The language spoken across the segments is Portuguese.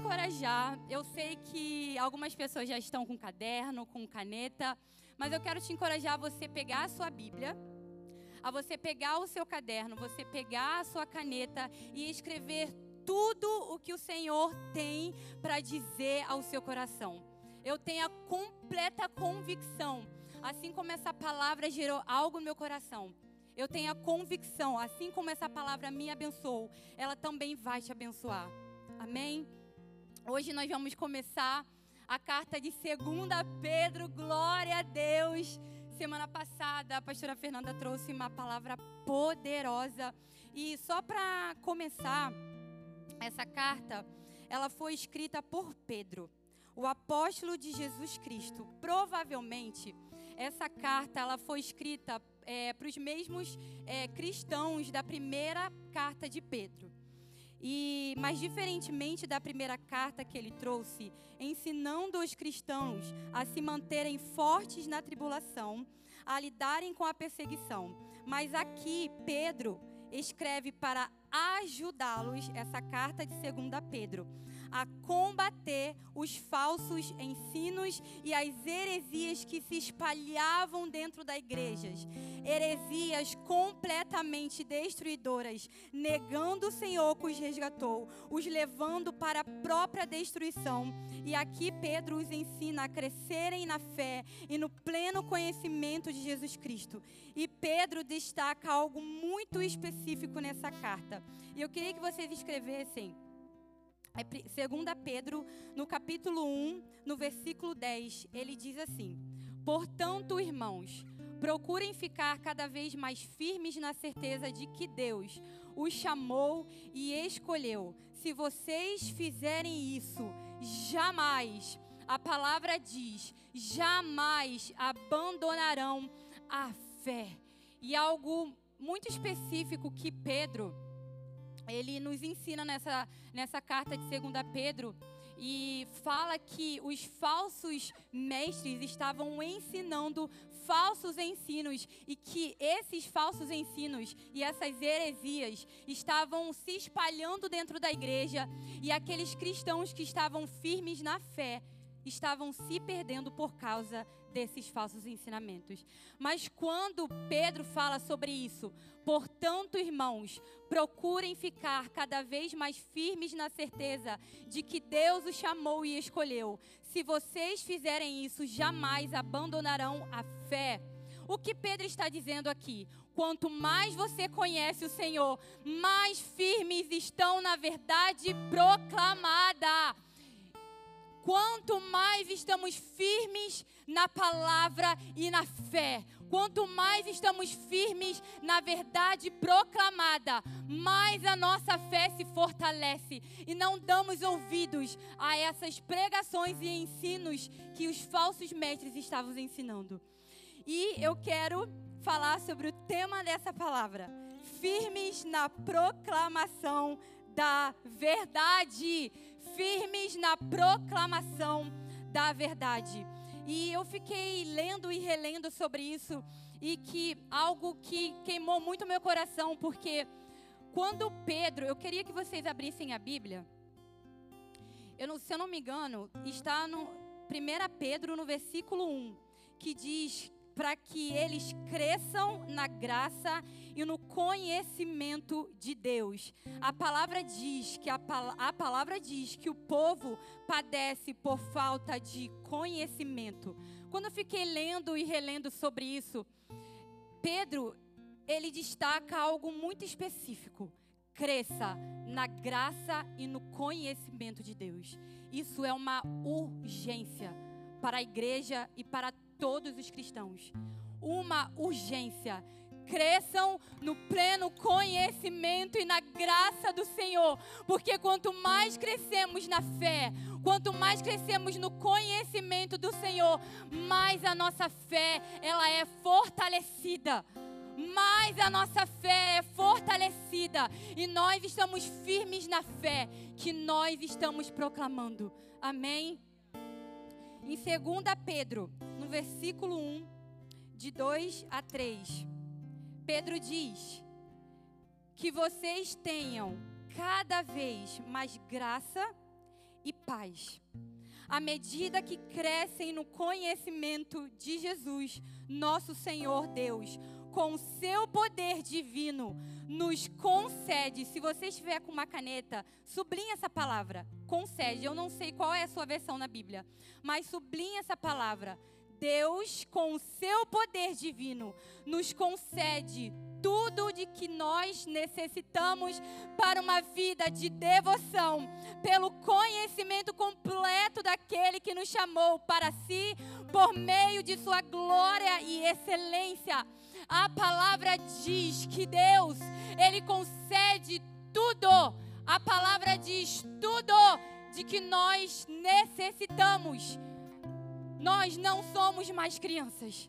encorajar. Eu sei que algumas pessoas já estão com caderno, com caneta, mas eu quero te encorajar a você pegar a sua Bíblia, a você pegar o seu caderno, você pegar a sua caneta e escrever tudo o que o Senhor tem para dizer ao seu coração. Eu tenho a completa convicção, assim como essa palavra gerou algo no meu coração. Eu tenho a convicção, assim como essa palavra me abençoou, ela também vai te abençoar. Amém? Hoje nós vamos começar a carta de 2 Pedro, glória a Deus. Semana passada a pastora Fernanda trouxe uma palavra poderosa. E só para começar, essa carta, ela foi escrita por Pedro, o apóstolo de Jesus Cristo. Provavelmente, essa carta ela foi escrita é, para os mesmos é, cristãos da primeira carta de Pedro. E, mas diferentemente da primeira carta que ele trouxe, ensinando os cristãos a se manterem fortes na tribulação, a lidarem com a perseguição. Mas aqui Pedro escreve para ajudá-los, essa carta de 2 Pedro, a combater os falsos ensinos e as heresias que se espalhavam dentro das igrejas. Heresias completamente destruidoras, negando o Senhor que os resgatou, os levando para a própria destruição. E aqui Pedro os ensina a crescerem na fé e no pleno conhecimento de Jesus Cristo. E Pedro destaca algo muito específico nessa carta. E eu queria que vocês escrevessem é 2 Pedro, no capítulo 1, no versículo 10, ele diz assim: Portanto, irmãos, procurem ficar cada vez mais firmes na certeza de que Deus os chamou e escolheu. Se vocês fizerem isso, jamais, a palavra diz, jamais abandonarão a fé. E algo muito específico que Pedro ele nos ensina nessa, nessa carta de 2 Pedro e fala que os falsos mestres estavam ensinando falsos ensinos e que esses falsos ensinos e essas heresias estavam se espalhando dentro da igreja e aqueles cristãos que estavam firmes na fé estavam se perdendo por causa desses falsos ensinamentos. Mas quando Pedro fala sobre isso, portanto, irmãos, procurem ficar cada vez mais firmes na certeza de que Deus os chamou e escolheu. Se vocês fizerem isso, jamais abandonarão a fé. O que Pedro está dizendo aqui? Quanto mais você conhece o Senhor, mais firmes estão na verdade proclamada. Quanto mais estamos firmes na palavra e na fé, quanto mais estamos firmes na verdade proclamada, mais a nossa fé se fortalece e não damos ouvidos a essas pregações e ensinos que os falsos mestres estavam ensinando. E eu quero falar sobre o tema dessa palavra: firmes na proclamação da verdade firmes na proclamação da verdade. E eu fiquei lendo e relendo sobre isso e que algo que queimou muito meu coração, porque quando Pedro, eu queria que vocês abrissem a Bíblia. Eu não, se eu não me engano, está no 1 Pedro no versículo 1, que diz para que eles cresçam na graça e no conhecimento de Deus. A palavra diz que a, a palavra diz que o povo padece por falta de conhecimento. Quando eu fiquei lendo e relendo sobre isso, Pedro, ele destaca algo muito específico. Cresça na graça e no conhecimento de Deus. Isso é uma urgência para a igreja e para todos os cristãos. Uma urgência. Cresçam no pleno conhecimento e na graça do Senhor, porque quanto mais crescemos na fé, quanto mais crescemos no conhecimento do Senhor, mais a nossa fé ela é fortalecida mais a nossa fé é fortalecida e nós estamos firmes na fé que nós estamos proclamando. Amém? Em 2 Pedro, versículo 1, de 2 a 3, Pedro diz: Que vocês tenham cada vez mais graça e paz. À medida que crescem no conhecimento de Jesus, nosso Senhor Deus, com o seu poder divino, nos concede. Se você estiver com uma caneta, sublinhe essa palavra, concede. Eu não sei qual é a sua versão na Bíblia, mas sublinhe essa palavra. Deus, com o seu poder divino, nos concede tudo de que nós necessitamos para uma vida de devoção, pelo conhecimento completo daquele que nos chamou para si, por meio de sua glória e excelência. A palavra diz que Deus, ele concede tudo. A palavra diz tudo de que nós necessitamos. Nós não somos mais crianças.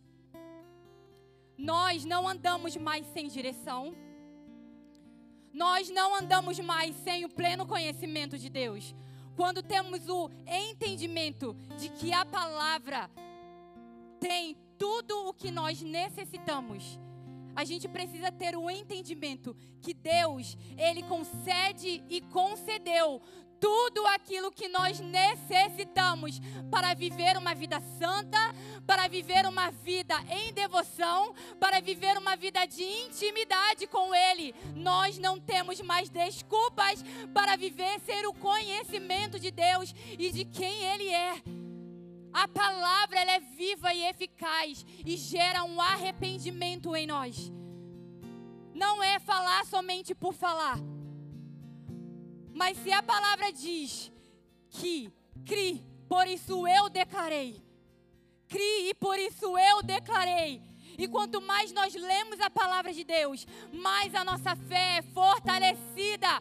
Nós não andamos mais sem direção. Nós não andamos mais sem o pleno conhecimento de Deus. Quando temos o entendimento de que a palavra tem tudo o que nós necessitamos, a gente precisa ter o entendimento que Deus, ele concede e concedeu tudo aquilo que nós necessitamos para viver uma vida santa, para viver uma vida em devoção, para viver uma vida de intimidade com Ele. Nós não temos mais desculpas para viver sem o conhecimento de Deus e de quem Ele é. A palavra ela é viva e eficaz e gera um arrependimento em nós. Não é falar somente por falar mas se a palavra diz que crie, por isso eu declarei. Crie e por isso eu declarei. E quanto mais nós lemos a palavra de Deus, mais a nossa fé é fortalecida.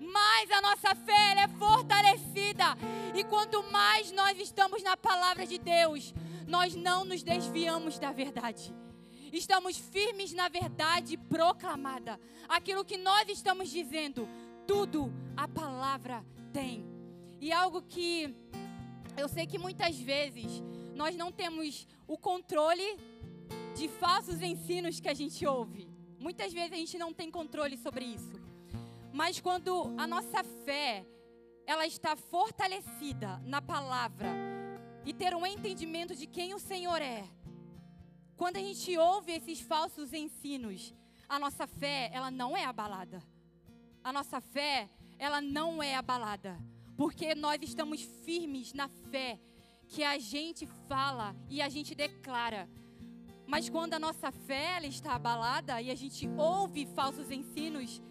Mais a nossa fé é fortalecida. E quanto mais nós estamos na palavra de Deus, nós não nos desviamos da verdade. Estamos firmes na verdade proclamada. Aquilo que nós estamos dizendo, tudo a palavra tem. E algo que eu sei que muitas vezes nós não temos o controle de falsos ensinos que a gente ouve. Muitas vezes a gente não tem controle sobre isso. Mas quando a nossa fé ela está fortalecida na palavra e ter um entendimento de quem o Senhor é. Quando a gente ouve esses falsos ensinos, a nossa fé, ela não é abalada a nossa fé, ela não é abalada, porque nós estamos firmes na fé que a gente fala e a gente declara. Mas quando a nossa fé está abalada e a gente ouve falsos ensinos,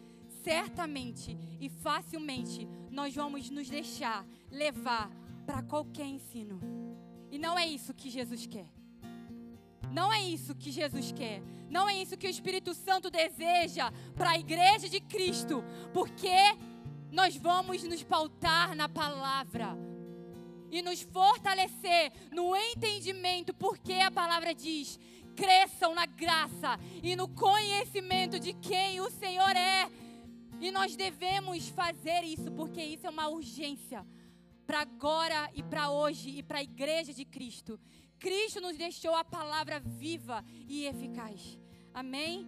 certamente e facilmente nós vamos nos deixar levar para qualquer ensino. E não é isso que Jesus quer. Não é isso que Jesus quer. Não é isso que o Espírito Santo deseja para a igreja de Cristo. Porque nós vamos nos pautar na palavra e nos fortalecer no entendimento, porque a palavra diz: cresçam na graça e no conhecimento de quem o Senhor é. E nós devemos fazer isso, porque isso é uma urgência para agora e para hoje e para a igreja de Cristo. Cristo nos deixou a palavra viva e eficaz. Amém?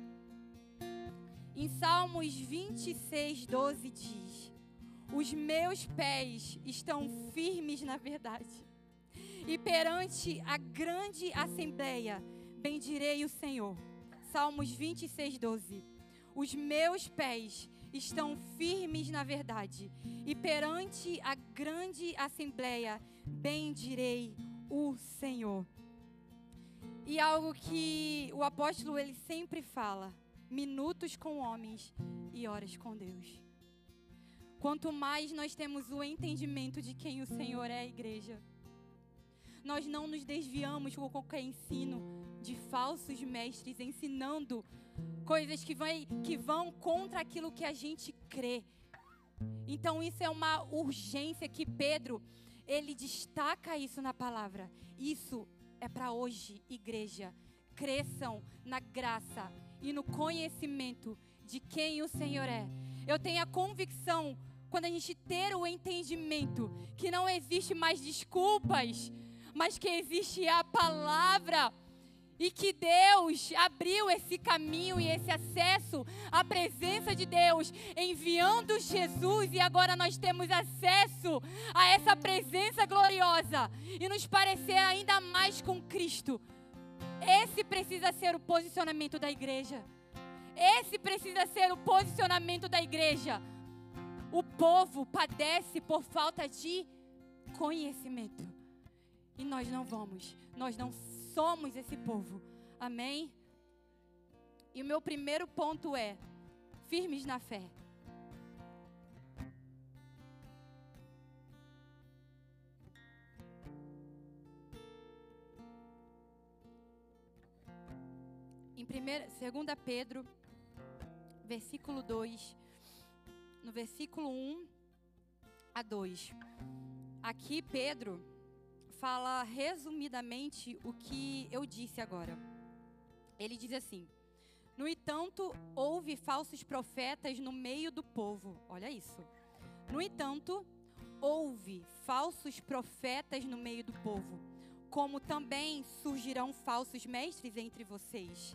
Em Salmos 26, 12 diz: Os meus pés estão firmes na verdade, e perante a grande assembleia bendirei o Senhor. Salmos 26, 12. Os meus pés estão firmes na verdade, e perante a grande assembleia bendirei o o Senhor. E algo que o apóstolo ele sempre fala: minutos com homens e horas com Deus. Quanto mais nós temos o entendimento de quem o Senhor é a igreja, nós não nos desviamos com qualquer ensino de falsos mestres ensinando coisas que, vai, que vão contra aquilo que a gente crê. Então isso é uma urgência que Pedro ele destaca isso na palavra. Isso é para hoje, igreja. Cresçam na graça e no conhecimento de quem o Senhor é. Eu tenho a convicção, quando a gente ter o entendimento, que não existe mais desculpas, mas que existe a palavra. E que Deus abriu esse caminho e esse acesso à presença de Deus, enviando Jesus, e agora nós temos acesso a essa presença gloriosa e nos parecer ainda mais com Cristo. Esse precisa ser o posicionamento da igreja. Esse precisa ser o posicionamento da igreja. O povo padece por falta de conhecimento. E nós não vamos, nós não somos esse povo. Amém? E o meu primeiro ponto é: firmes na fé. Em 2 Pedro, versículo 2, no versículo 1 a 2. Aqui Pedro fala resumidamente o que eu disse agora. Ele diz assim: No entanto, houve falsos profetas no meio do povo. Olha isso. No entanto, houve falsos profetas no meio do povo, como também surgirão falsos mestres entre vocês.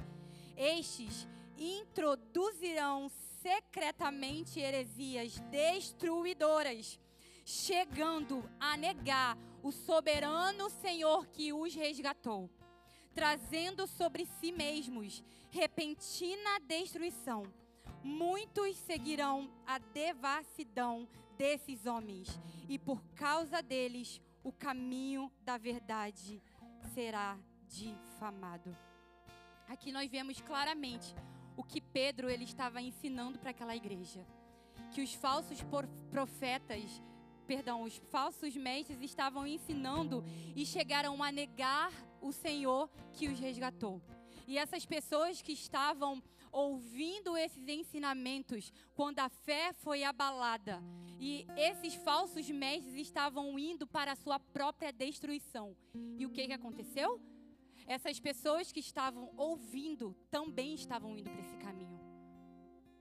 Estes introduzirão secretamente heresias destruidoras, chegando a negar o soberano Senhor que os resgatou, trazendo sobre si mesmos repentina destruição. Muitos seguirão a devassidão desses homens, e por causa deles o caminho da verdade será difamado. Aqui nós vemos claramente o que Pedro ele estava ensinando para aquela igreja, que os falsos profetas perdão, os falsos mestres estavam ensinando e chegaram a negar o Senhor que os resgatou. E essas pessoas que estavam ouvindo esses ensinamentos, quando a fé foi abalada, e esses falsos mestres estavam indo para a sua própria destruição. E o que, que aconteceu? Essas pessoas que estavam ouvindo também estavam indo para esse caminho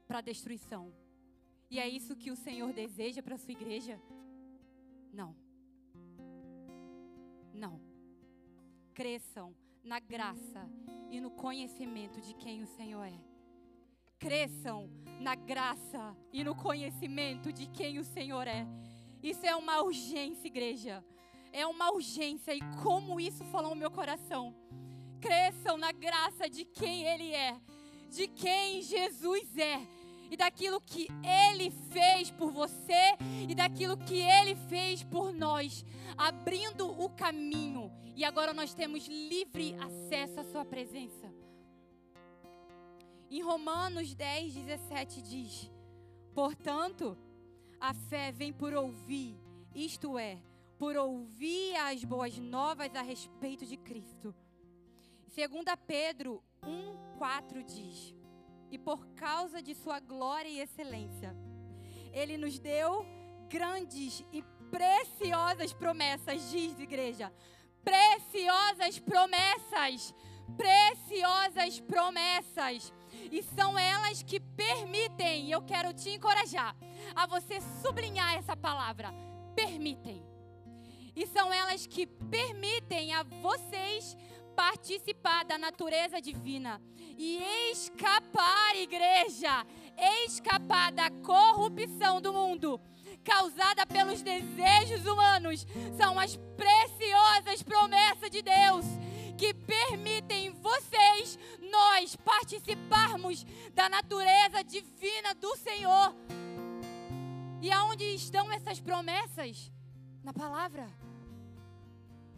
para a destruição. E é isso que o Senhor deseja para a sua igreja. Não. Não. Cresçam na graça e no conhecimento de quem o Senhor é. Cresçam na graça e no conhecimento de quem o Senhor é. Isso é uma urgência, igreja. É uma urgência e como isso falou no meu coração. Cresçam na graça de quem Ele é, de quem Jesus é e daquilo que Ele fez por você e daquilo que Ele fez por nós, abrindo o caminho. E agora nós temos livre acesso à Sua presença. Em Romanos 10, 17 diz: Portanto, a fé vem por ouvir, isto é, por ouvir as boas novas a respeito de Cristo. Segunda Pedro 1, 4 diz: e por causa de sua glória e excelência. Ele nos deu grandes e preciosas promessas, diz igreja. Preciosas promessas, preciosas promessas. E são elas que permitem, e eu quero te encorajar a você sublinhar essa palavra: permitem. E são elas que permitem a vocês participar da natureza divina e escapar, igreja, escapar da corrupção do mundo causada pelos desejos humanos. São as preciosas promessas de Deus que permitem vocês, nós, participarmos da natureza divina do Senhor. E aonde estão essas promessas? Na palavra.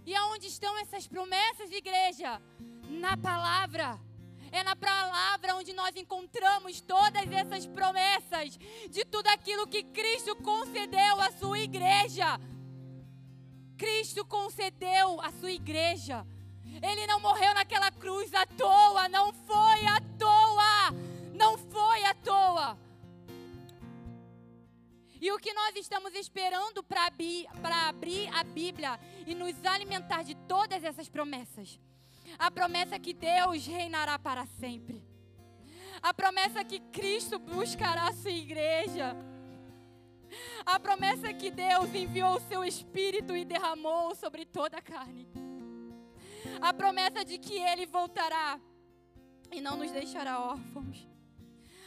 E aonde estão essas promessas, igreja? Na palavra. É na palavra onde nós encontramos todas essas promessas de tudo aquilo que Cristo concedeu à sua igreja. Cristo concedeu à sua igreja. Ele não morreu naquela cruz à toa, não foi à toa. Não foi à toa. E o que nós estamos esperando para abrir a Bíblia e nos alimentar de todas essas promessas? A promessa que Deus reinará para sempre. A promessa que Cristo buscará a sua igreja. A promessa que Deus enviou o seu Espírito e derramou sobre toda a carne. A promessa de que Ele voltará e não nos deixará órfãos.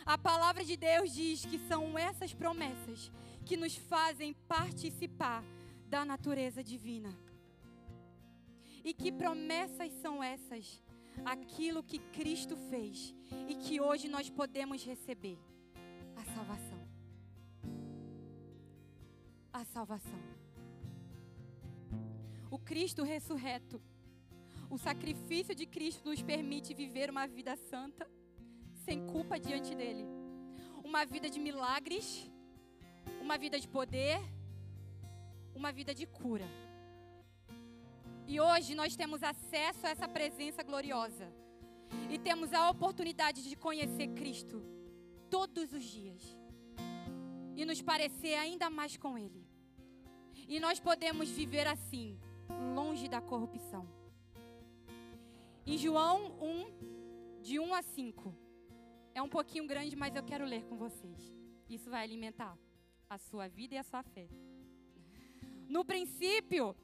A palavra de Deus diz que são essas promessas que nos fazem participar da natureza divina. E que promessas são essas? Aquilo que Cristo fez e que hoje nós podemos receber: a salvação. A salvação. O Cristo ressurreto. O sacrifício de Cristo nos permite viver uma vida santa, sem culpa diante dele. Uma vida de milagres, uma vida de poder, uma vida de cura. E hoje nós temos acesso a essa presença gloriosa. E temos a oportunidade de conhecer Cristo todos os dias. E nos parecer ainda mais com Ele. E nós podemos viver assim, longe da corrupção. Em João 1, de 1 a 5. É um pouquinho grande, mas eu quero ler com vocês. Isso vai alimentar a sua vida e a sua fé. No princípio,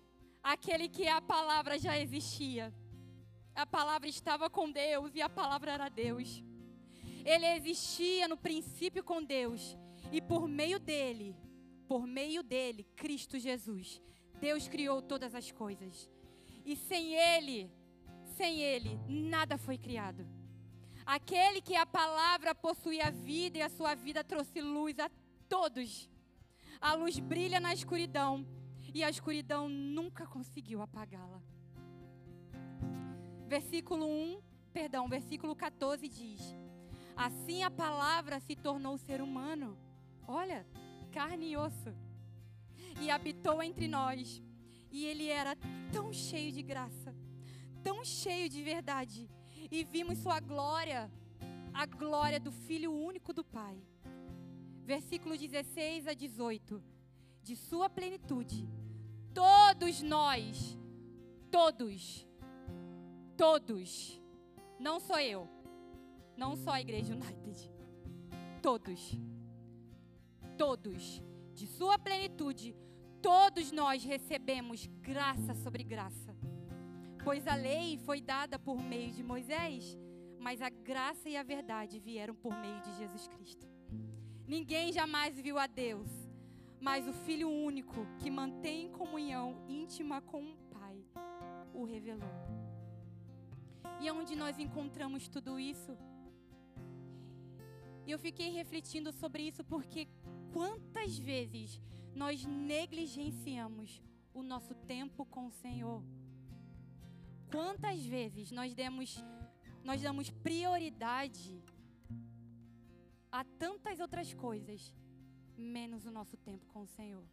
aquele que é a palavra já existia. A palavra estava com Deus e a palavra era Deus. Ele existia no princípio com Deus e por meio dele, por meio dele, Cristo Jesus, Deus criou todas as coisas. E sem ele, sem ele, nada foi criado. Aquele que a palavra possui a vida e a sua vida trouxe luz a todos. A luz brilha na escuridão e a escuridão nunca conseguiu apagá-la. Versículo 1, perdão, versículo 14 diz: Assim a palavra se tornou ser humano. Olha, carne e osso. E habitou entre nós. E ele era tão cheio de graça, tão cheio de verdade. E vimos sua glória, a glória do Filho único do Pai. Versículo 16 a 18. De sua plenitude Todos nós, todos, todos, não sou eu, não só a Igreja United, todos, todos, de Sua plenitude, todos nós recebemos graça sobre graça. Pois a lei foi dada por meio de Moisés, mas a graça e a verdade vieram por meio de Jesus Cristo. Ninguém jamais viu a Deus mas o Filho único, que mantém comunhão íntima com o Pai, o revelou. E onde nós encontramos tudo isso? E eu fiquei refletindo sobre isso porque quantas vezes nós negligenciamos o nosso tempo com o Senhor? Quantas vezes nós demos nós damos prioridade a tantas outras coisas menos o nosso tempo com o Senhor.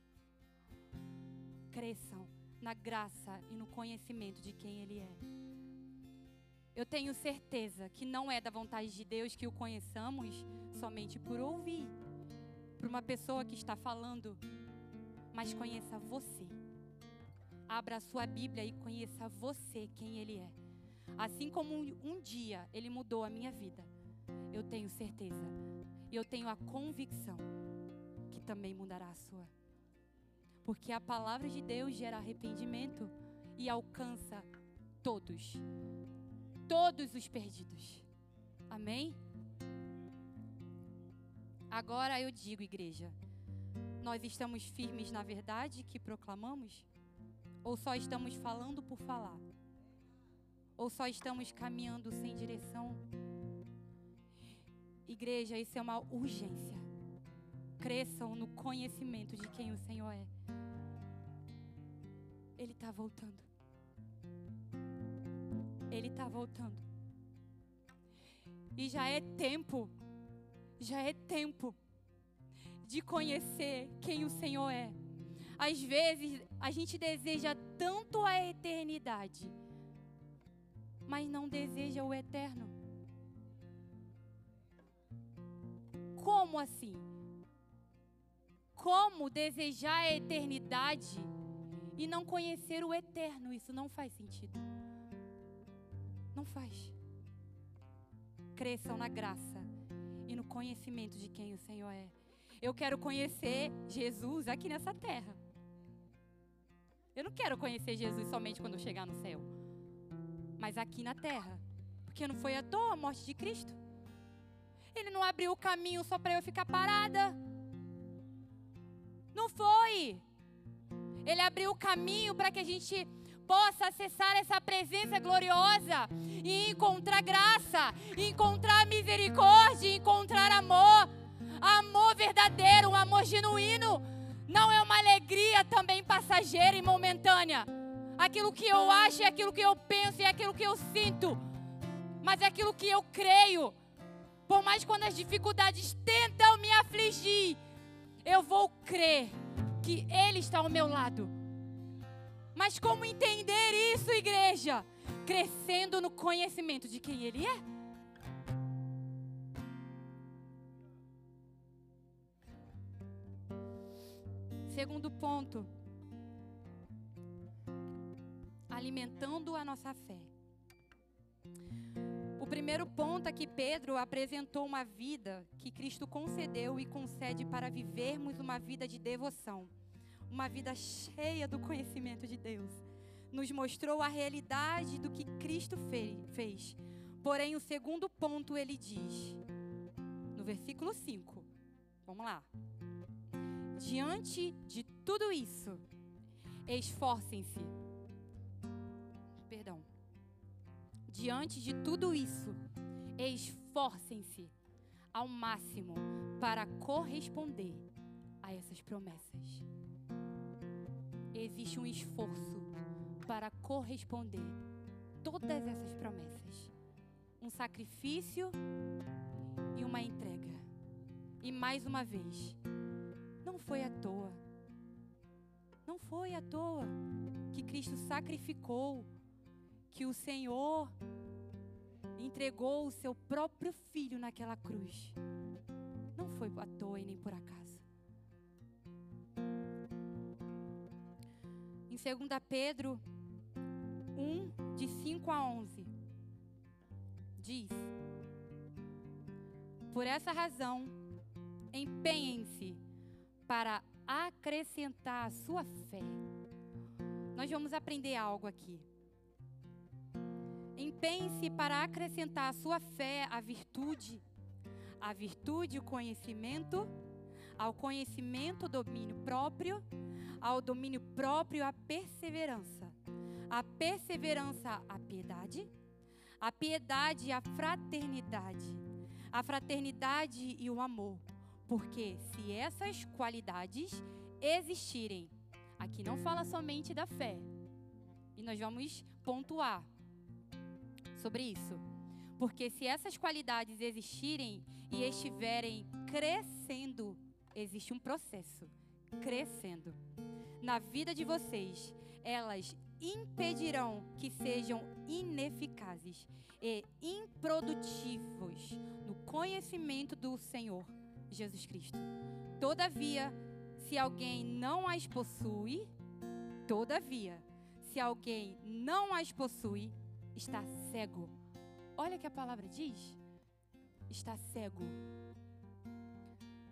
Cresçam na graça e no conhecimento de quem Ele é. Eu tenho certeza que não é da vontade de Deus que o conheçamos somente por ouvir, por uma pessoa que está falando, mas conheça você. Abra a sua Bíblia e conheça você, quem Ele é. Assim como um, dia Ele mudou a minha vida, eu tenho certeza, eu tenho a convicção também mudará a sua. Porque a palavra de Deus gera arrependimento e alcança todos. Todos os perdidos. Amém? Agora eu digo, igreja, nós estamos firmes na verdade que proclamamos? Ou só estamos falando por falar? Ou só estamos caminhando sem direção? Igreja, isso é uma urgência cresçam no conhecimento de quem o Senhor é. Ele está voltando. Ele está voltando. E já é tempo, já é tempo de conhecer quem o Senhor é. Às vezes a gente deseja tanto a eternidade, mas não deseja o eterno. Como assim? como desejar a eternidade e não conhecer o eterno? Isso não faz sentido. Não faz. Cresçam na graça e no conhecimento de quem o Senhor é. Eu quero conhecer Jesus aqui nessa terra. Eu não quero conhecer Jesus somente quando eu chegar no céu. mas aqui na terra. Porque não foi à toa a morte de Cristo. Ele não abriu o caminho só para eu ficar parada. Não foi. Ele abriu o caminho para que a gente possa acessar essa presença gloriosa e encontrar graça, encontrar misericórdia, encontrar amor, amor verdadeiro, um amor genuíno. Não é uma alegria também passageira e momentânea. Aquilo que eu acho é aquilo que eu penso, é aquilo que eu sinto, mas é aquilo que eu creio. Por mais quando as dificuldades tentam me afligir, eu vou crer que Ele está ao meu lado. Mas como entender isso, igreja? Crescendo no conhecimento de quem Ele é. Segundo ponto, alimentando a nossa fé. O primeiro ponto é que Pedro apresentou uma vida que Cristo concedeu e concede para vivermos uma vida de devoção, uma vida cheia do conhecimento de Deus. Nos mostrou a realidade do que Cristo fez. Porém, o segundo ponto ele diz, no versículo 5, vamos lá. Diante de tudo isso, esforcem-se. Perdão. Diante de tudo isso, esforcem-se ao máximo para corresponder a essas promessas. Existe um esforço para corresponder todas essas promessas. Um sacrifício e uma entrega. E mais uma vez, não foi à toa. Não foi à toa que Cristo sacrificou, que o Senhor entregou o seu próprio filho naquela cruz. Não foi à toa e nem por acaso. Em 2 Pedro 1, de 5 a 11, diz: Por essa razão, empenhem-se para acrescentar a sua fé. Nós vamos aprender algo aqui. Empenhe-se para acrescentar a sua fé a virtude, a virtude o conhecimento, ao conhecimento o domínio próprio, ao domínio próprio a perseverança, a perseverança a piedade, a piedade a fraternidade, a fraternidade e o amor porque se essas qualidades existirem, aqui não fala somente da fé, e nós vamos pontuar sobre isso. Porque se essas qualidades existirem e estiverem crescendo, existe um processo crescendo. Na vida de vocês, elas impedirão que sejam ineficazes e improdutivos no conhecimento do Senhor Jesus Cristo. Todavia, se alguém não as possui, todavia, se alguém não as possui, está cego. Olha que a palavra diz: está cego.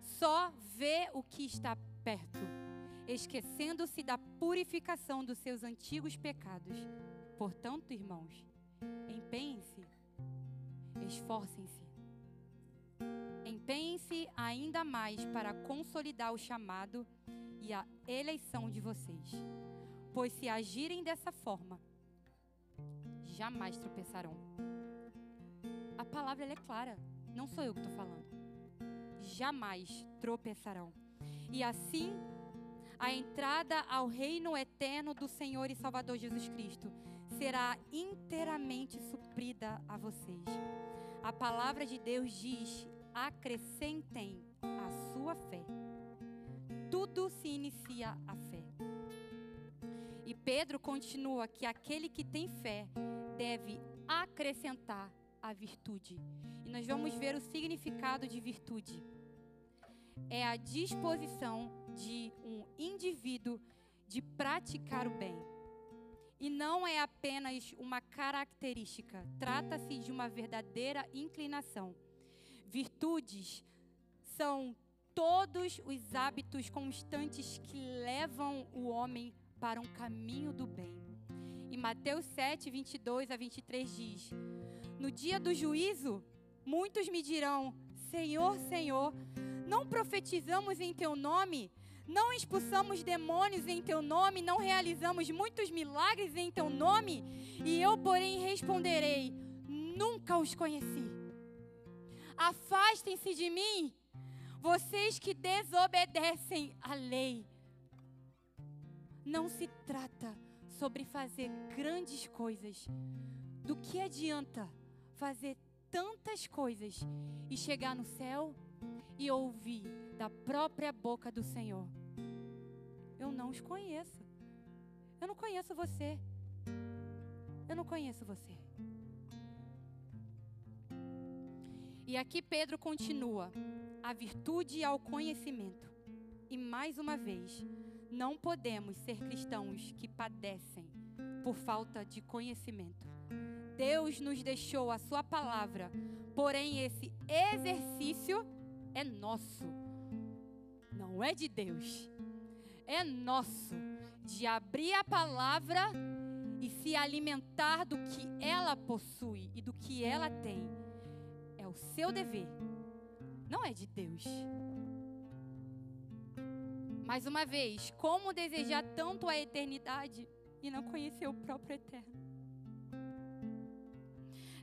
Só vê o que está perto, esquecendo-se da purificação dos seus antigos pecados. Portanto, irmãos, empenhem-se, esforcem-se Empenhem-se ainda mais para consolidar o chamado e a eleição de vocês. Pois se agirem dessa forma, jamais tropeçarão. A palavra é clara, não sou eu que estou falando. Jamais tropeçarão. E assim, a entrada ao reino eterno do Senhor e Salvador Jesus Cristo será inteiramente suprida a vocês. A palavra de Deus diz acrescentem a sua fé. Tudo se inicia a fé. E Pedro continua que aquele que tem fé deve acrescentar a virtude. E nós vamos ver o significado de virtude. É a disposição de um indivíduo de praticar o bem. E não é apenas uma característica, trata-se de uma verdadeira inclinação Virtudes são todos os hábitos constantes que levam o homem para um caminho do bem. E Mateus 7, 22 a 23 diz: No dia do juízo, muitos me dirão: Senhor, Senhor, não profetizamos em teu nome? Não expulsamos demônios em teu nome, não realizamos muitos milagres em teu nome? E eu, porém, responderei: Nunca os conheci. Afastem-se de mim, vocês que desobedecem à lei. Não se trata sobre fazer grandes coisas. Do que adianta fazer tantas coisas e chegar no céu e ouvir da própria boca do Senhor: Eu não os conheço. Eu não conheço você. Eu não conheço você. E aqui Pedro continua: a virtude ao conhecimento. E mais uma vez, não podemos ser cristãos que padecem por falta de conhecimento. Deus nos deixou a Sua palavra, porém, esse exercício é nosso, não é de Deus, é nosso, de abrir a palavra e se alimentar do que ela possui e do que ela tem. É o seu dever, não é de Deus. Mais uma vez, como desejar tanto a eternidade e não conhecer o próprio eterno?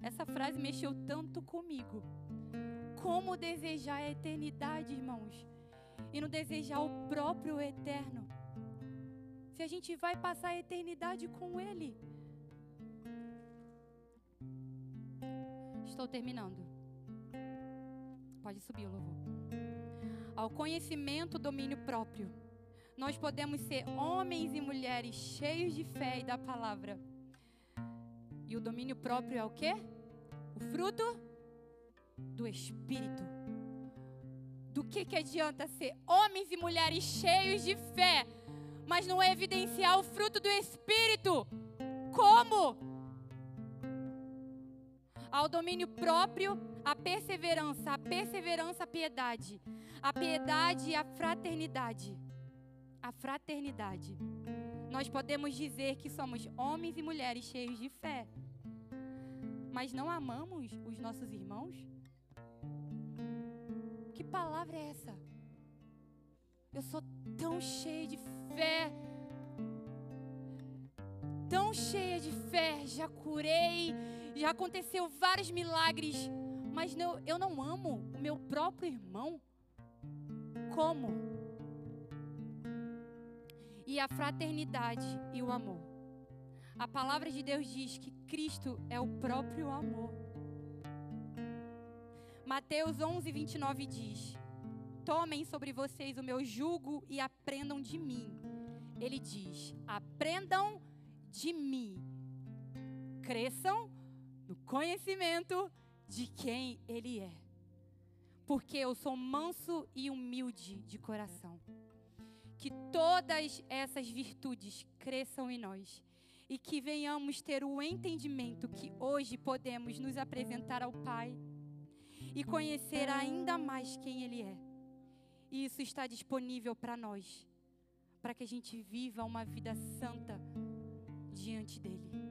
Essa frase mexeu tanto comigo. Como desejar a eternidade, irmãos, e não desejar o próprio eterno? Se a gente vai passar a eternidade com Ele. Estou terminando. Pode subir o louvor ao conhecimento, domínio próprio. Nós podemos ser homens e mulheres cheios de fé e da palavra. E o domínio próprio é o quê? O fruto do Espírito. Do que, que adianta ser homens e mulheres cheios de fé, mas não evidenciar o fruto do Espírito? Como? Ao domínio próprio, a perseverança, a perseverança, a piedade, a piedade e a fraternidade. A fraternidade. Nós podemos dizer que somos homens e mulheres cheios de fé, mas não amamos os nossos irmãos? Palavra é essa? Eu sou tão cheia de fé, tão cheia de fé, já curei, já aconteceu vários milagres, mas não, eu não amo o meu próprio irmão. Como? E a fraternidade e o amor. A palavra de Deus diz que Cristo é o próprio amor. Mateus 11, 29 diz: Tomem sobre vocês o meu jugo e aprendam de mim. Ele diz: Aprendam de mim. Cresçam no conhecimento de quem Ele é porque eu sou manso e humilde de coração. Que todas essas virtudes cresçam em nós e que venhamos ter o entendimento que hoje podemos nos apresentar ao Pai e conhecer ainda mais quem Ele é. E isso está disponível para nós, para que a gente viva uma vida santa diante dEle.